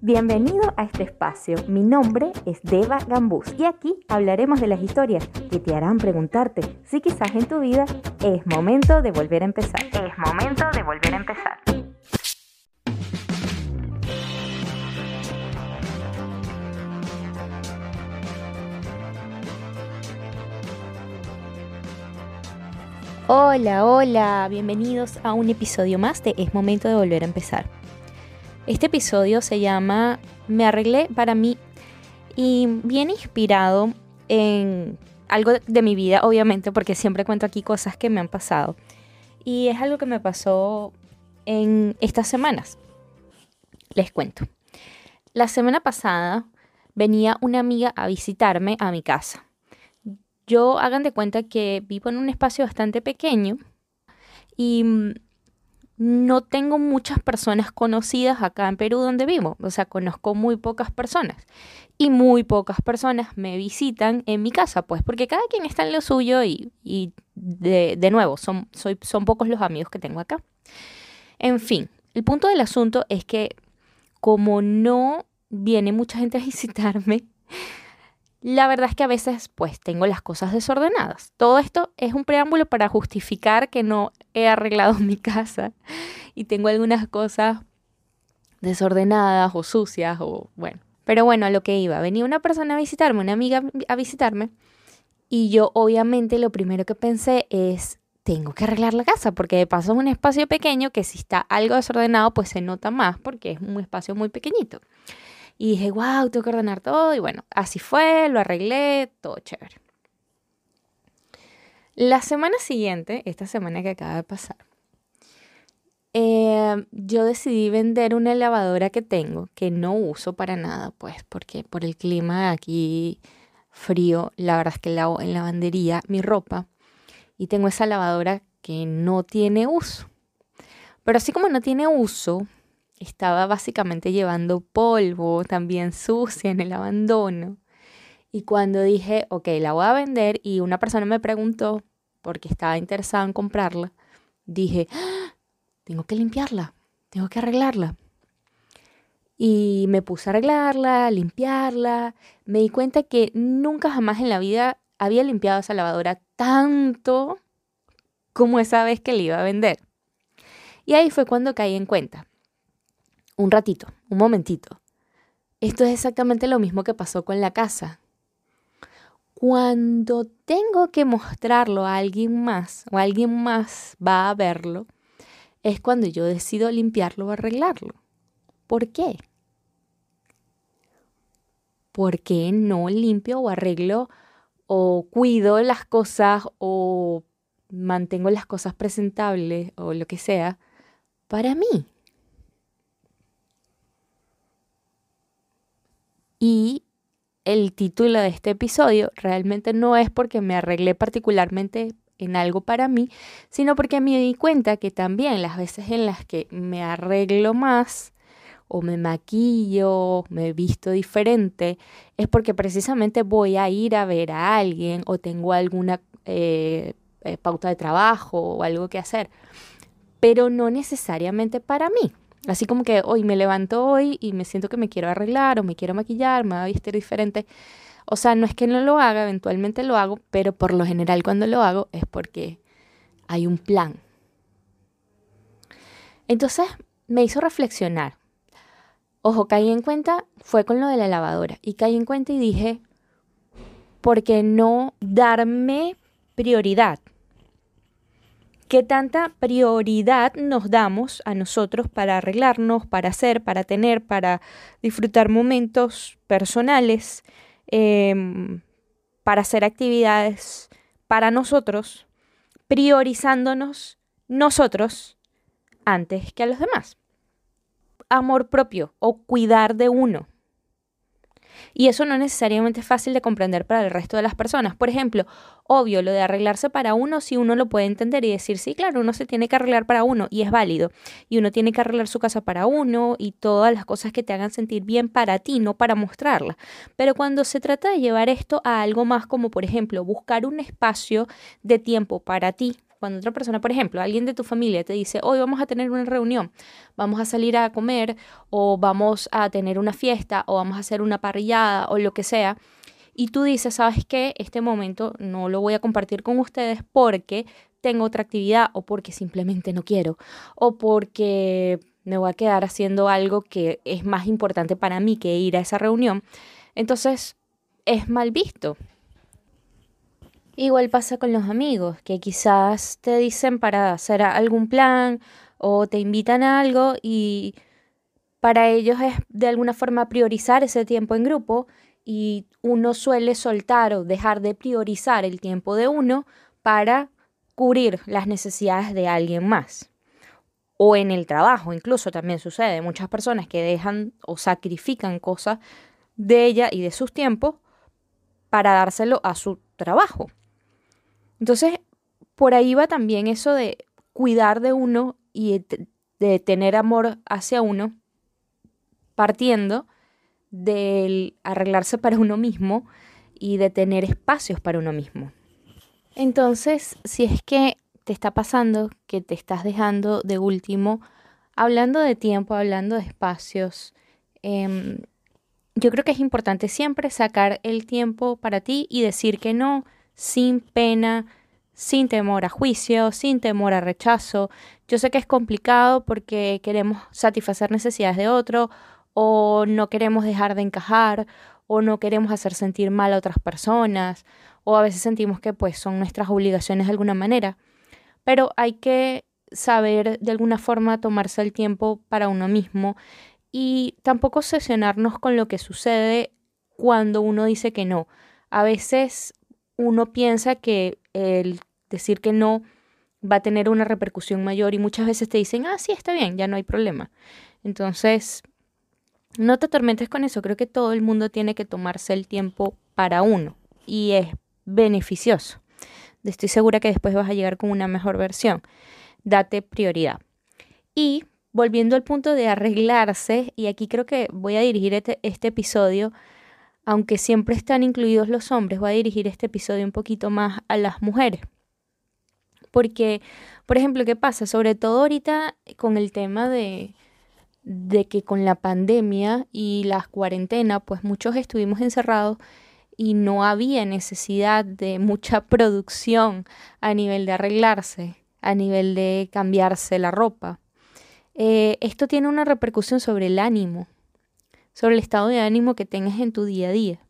Bienvenido a este espacio. Mi nombre es Deva Gambús y aquí hablaremos de las historias que te harán preguntarte si quizás en tu vida es momento de volver a empezar. Es momento de volver a empezar. Hola, hola, bienvenidos a un episodio más de Es momento de volver a empezar. Este episodio se llama Me arreglé para mí y viene inspirado en algo de mi vida, obviamente, porque siempre cuento aquí cosas que me han pasado. Y es algo que me pasó en estas semanas. Les cuento. La semana pasada venía una amiga a visitarme a mi casa. Yo hagan de cuenta que vivo en un espacio bastante pequeño y no tengo muchas personas conocidas acá en Perú donde vivo, o sea, conozco muy pocas personas y muy pocas personas me visitan en mi casa, pues porque cada quien está en lo suyo y, de, nuevo, son, son pocos los amigos que tengo acá. En fin, el punto del asunto es que como no viene mucha gente a visitarme, la verdad es que a veces pues tengo las cosas desordenadas. Todo esto es un preámbulo para justificar que no he arreglado mi casa y tengo algunas cosas desordenadas o sucias o bueno. Pero bueno, a lo que iba, venía una persona a visitarme, una amiga a visitarme y yo obviamente lo primero que pensé es tengo que arreglar la casa porque de paso es un espacio pequeño que si está algo desordenado pues se nota más porque es un espacio muy pequeñito. Y dije, wow, tengo que ordenar todo. Y bueno, así fue, lo arreglé, todo chévere. La semana siguiente, esta semana que acaba de pasar, eh, yo decidí vender una lavadora que tengo, que no uso para nada, pues, porque por el clima aquí frío, la verdad es que lavo en lavandería mi ropa y tengo esa lavadora que no tiene uso. Pero así como no tiene uso, estaba básicamente llevando polvo, también sucia en el abandono. Y cuando dije, ok, la voy a vender y una persona me preguntó, porque estaba interesada en comprarla, dije, ¡Ah! tengo que limpiarla, tengo que arreglarla. Y me puse a arreglarla, a limpiarla. Me di cuenta que nunca jamás en la vida había limpiado esa lavadora tanto como esa vez que la iba a vender. Y ahí fue cuando caí en cuenta un ratito, un momentito. Esto es exactamente lo mismo que pasó con la casa. Cuando tengo que mostrarlo a alguien más o alguien más va a verlo, es cuando yo decido limpiarlo o arreglarlo. ¿Por qué? ¿Por qué no limpio o arreglo o cuido las cosas o mantengo las cosas presentables o lo que sea para mí? Y el título de este episodio realmente no es porque me arreglé particularmente en algo para mí, sino porque me di cuenta que también las veces en las que me arreglo más o me maquillo, me visto diferente, es porque precisamente voy a ir a ver a alguien o tengo alguna eh, eh, pauta de trabajo o algo que hacer, pero no necesariamente para mí. Así como que hoy me levanto hoy y me siento que me quiero arreglar o me quiero maquillar, me voy a vestir diferente. O sea, no es que no lo haga, eventualmente lo hago, pero por lo general cuando lo hago es porque hay un plan. Entonces me hizo reflexionar. Ojo, caí en cuenta, fue con lo de la lavadora, y caí en cuenta y dije, ¿por qué no darme prioridad? ¿Qué tanta prioridad nos damos a nosotros para arreglarnos, para hacer, para tener, para disfrutar momentos personales, em, para hacer actividades para nosotros, priorizándonos nosotros antes que a los demás? Amor propio o cuidar de uno. Y eso no necesariamente es fácil de comprender para el resto de las personas. Por ejemplo, obvio, lo de arreglarse para uno, si uno lo puede entender y decir, sí, claro, uno se tiene que arreglar para uno y es válido. Y uno tiene que arreglar su casa para uno y todas las cosas que te hagan sentir bien para ti, no para mostrarla. Pero cuando se trata de llevar esto a algo más como, por ejemplo, buscar un espacio de tiempo para ti, cuando otra persona, por ejemplo, alguien de tu familia te dice, hoy vamos a tener una reunión, vamos a salir a comer o vamos a tener una fiesta o vamos a hacer una parrillada o lo que sea, y tú dices, ¿sabes qué? Este momento no lo voy a compartir con ustedes porque tengo otra actividad o porque simplemente no quiero o porque me voy a quedar haciendo algo que es más importante para mí que ir a esa reunión. Entonces, es mal visto. Igual pasa con los amigos, que quizás te dicen para hacer algún plan o te invitan a algo y para ellos es de alguna forma priorizar ese tiempo en grupo y uno suele soltar o dejar de priorizar el tiempo de uno para cubrir las necesidades de alguien más. O en el trabajo incluso también sucede. Muchas personas que dejan o sacrifican cosas de ella y de sus tiempos para dárselo a su trabajo. Entonces, por ahí va también eso de cuidar de uno y de tener amor hacia uno, partiendo del arreglarse para uno mismo y de tener espacios para uno mismo. Entonces, si es que te está pasando que te estás dejando de último, hablando de tiempo, hablando de espacios, em, yo creo que es importante siempre sacar el tiempo para ti y decir que no, sin pena, sin temor a juicio, sin temor a rechazo. Yo sé que es complicado porque queremos satisfacer necesidades de otro o no queremos dejar de encajar o no queremos hacer sentir mal a otras personas o a veces sentimos que pues son nuestras obligaciones de alguna manera. Pero hay que saber de alguna forma tomarse el tiempo para uno mismo y tampoco obsesionarnos con lo que sucede cuando uno dice que no. A veces uno piensa que el decir que no va a tener una repercusión mayor y muchas veces te dicen, ah, sí, está bien, ya no hay problema. Entonces, no te atormentes con eso, creo que todo el mundo tiene que tomarse el tiempo para uno y es beneficioso. Estoy segura que después vas a llegar con una mejor versión. Date prioridad. Y volviendo al punto de arreglarse, y aquí creo que voy a dirigir este, este episodio aunque siempre están incluidos los hombres, voy a dirigir este episodio un poquito más a las mujeres. Porque, por ejemplo, ¿qué pasa? Sobre todo ahorita con el tema de, de que con la pandemia y las cuarentenas, pues muchos estuvimos encerrados y no había necesidad de mucha producción a nivel de arreglarse, a nivel de cambiarse la ropa. Eh, esto tiene una repercusión sobre el ánimo sobre el estado de ánimo que tengas en tu día a día.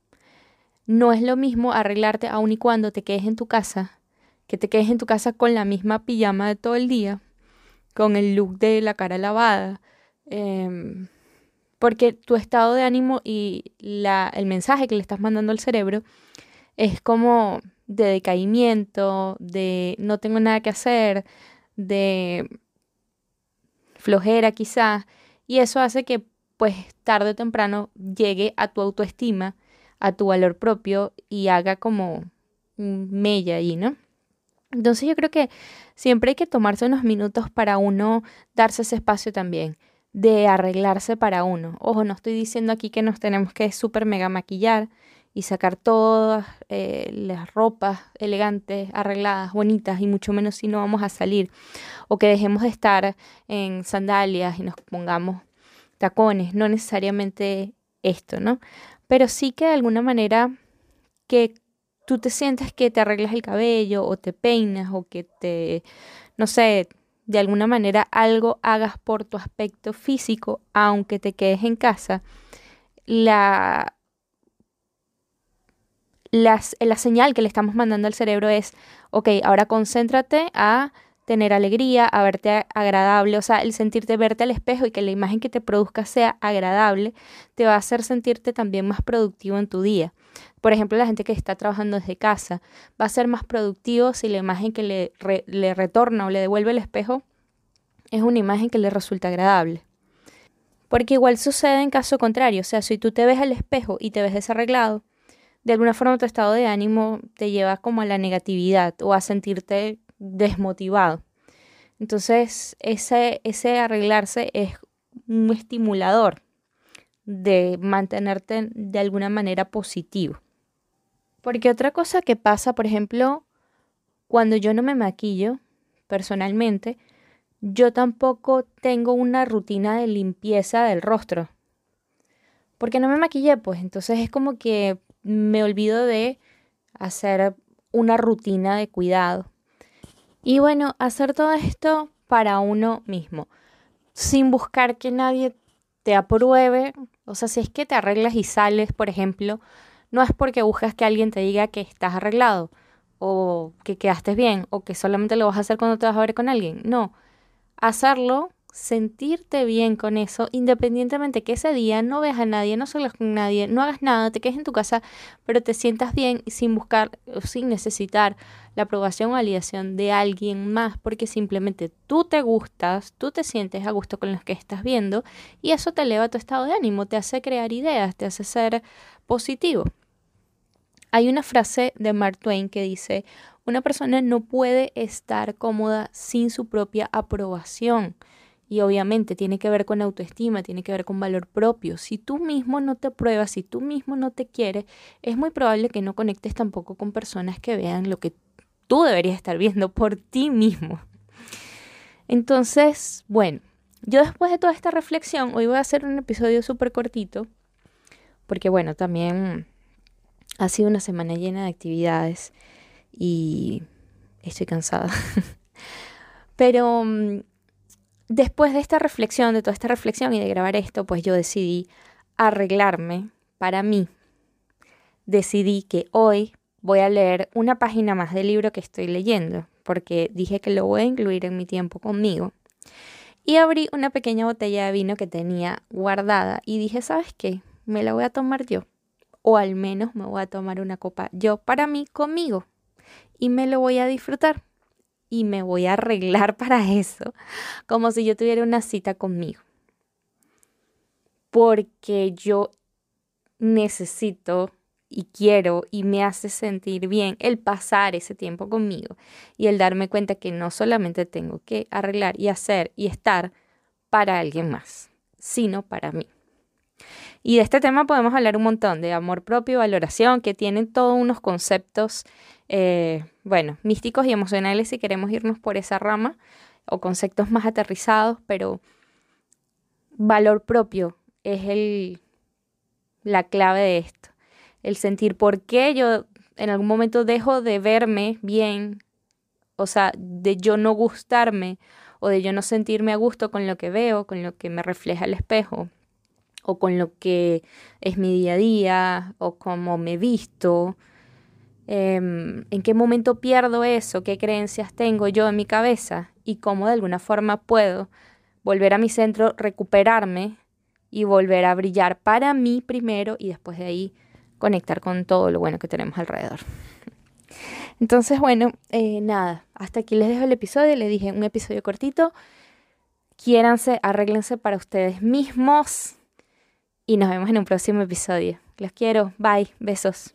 No es lo mismo arreglarte aun y cuando te quedes en tu casa, que te quedes en tu casa con la misma pijama de todo el día, con el look de la cara lavada, em, porque tu estado de ánimo y la, el mensaje que le estás mandando al cerebro es como de decaimiento, de no tengo nada que hacer, de flojera quizás, y eso hace que pues tarde o temprano llegue a tu autoestima, a tu valor propio y haga como mella ahí, ¿no? Entonces yo creo que siempre hay que tomarse unos minutos para uno darse ese espacio también de arreglarse para uno. Ojo, no estoy diciendo aquí que nos tenemos que súper mega maquillar y sacar todas eh, las ropas elegantes, arregladas, bonitas y mucho menos si no vamos a salir o que dejemos de estar en sandalias y nos pongamos tacones, no necesariamente esto, ¿no? Pero sí que de alguna manera que tú te sientes que te arreglas el cabello o te peinas o que te, no sé, de alguna manera algo hagas por tu aspecto físico, aunque te quedes en casa, la, las, la señal que le estamos mandando al cerebro es, ok, ahora concéntrate a tener alegría, a verte agradable, o sea, el sentirte verte al espejo y que la imagen que te produzca sea agradable, te va a hacer sentirte también más productivo en tu día. Por ejemplo, la gente que está trabajando desde casa va a ser más productivo si la imagen que le, le retorna o le devuelve el espejo es una imagen que le resulta agradable. Porque igual sucede en caso contrario, o sea, si tú te ves al espejo y te ves desarreglado, de alguna forma tu estado de ánimo te lleva como a la negatividad o a sentirte desmotivado. Entonces, ese, arreglarse es un estimulador de mantenerte de alguna manera positivo. Porque otra cosa que pasa, por ejemplo, cuando yo no me maquillo, personalmente, yo tampoco tengo una rutina de limpieza del rostro. Porque no me maquillé, pues entonces es como que me olvido de hacer una rutina de cuidado. Y bueno, hacer todo esto para uno mismo, sin buscar que nadie te apruebe. O sea, si es que te arreglas y sales, por ejemplo, no es porque buscas que alguien te diga que estás arreglado o que quedaste bien o que solamente lo vas a hacer cuando te vas a ver con alguien. No, hacerlo, sentirte bien con eso, independientemente que ese día no veas a nadie, no salgas con nadie, no hagas nada, te quedes en tu casa, pero te sientas bien sin buscar sin necesitar la aprobación o validación de alguien más, porque simplemente tú te gustas, tú te sientes a gusto con los que estás viendo y eso te eleva tu estado de ánimo, te hace crear ideas, te hace ser positivo. Hay una frase de Mark Twain que dice, una persona no puede estar cómoda sin su propia aprobación. Y obviamente tiene que ver con autoestima, tiene que ver con valor propio. Si tú mismo no te apruebas, si tú mismo no te quieres, es muy probable que no conectes tampoco con personas que vean lo que tú deberías estar viendo por ti mismo. Entonces, bueno, yo después de toda esta reflexión, hoy voy a hacer un episodio súper cortito, porque bueno, también ha sido una semana llena de actividades y estoy cansada. Pero mm, después de esta reflexión, de toda esta reflexión y de grabar esto, pues yo decidí arreglarme para mí. Decidí que hoy voy a leer una página más del libro que estoy leyendo, porque dije que lo voy a incluir en mi tiempo conmigo. Y abrí una pequeña botella de vino que tenía guardada y dije, ¿sabes qué? Me la voy a tomar yo. O al menos me voy a tomar una copa yo para mí conmigo y me lo voy a disfrutar y me voy a arreglar para eso, como si yo tuviera una cita conmigo. Porque yo necesito y quiero y me hace sentir bien el pasar ese tiempo conmigo y el darme cuenta que no solamente tengo que arreglar y hacer y estar para alguien más, sino para mí. Y de este tema podemos hablar un montón, de amor propio, valoración, que tienen todos unos conceptos, eh, bueno, místicos y emocionales si queremos irnos por esa rama, o conceptos más aterrizados, pero valor propio es el, la clave de esto. El sentir por qué yo en algún momento dejo de verme bien, o sea, de yo no gustarme o de yo no sentirme a gusto con lo que veo, con lo que me refleja el espejo, o con lo que es mi día a día o cómo me visto, em, en qué momento pierdo eso, qué creencias tengo yo en mi cabeza y cómo de alguna forma puedo volver a mi centro, recuperarme y volver a brillar para mí primero y después de ahí conectar con todo lo bueno que tenemos alrededor. Entonces, bueno, eh, nada, hasta aquí les dejo el episodio, les dije un episodio cortito. Quiéranse, arréglense para ustedes mismos y nos vemos en un próximo episodio. Los quiero. Bye. Besos.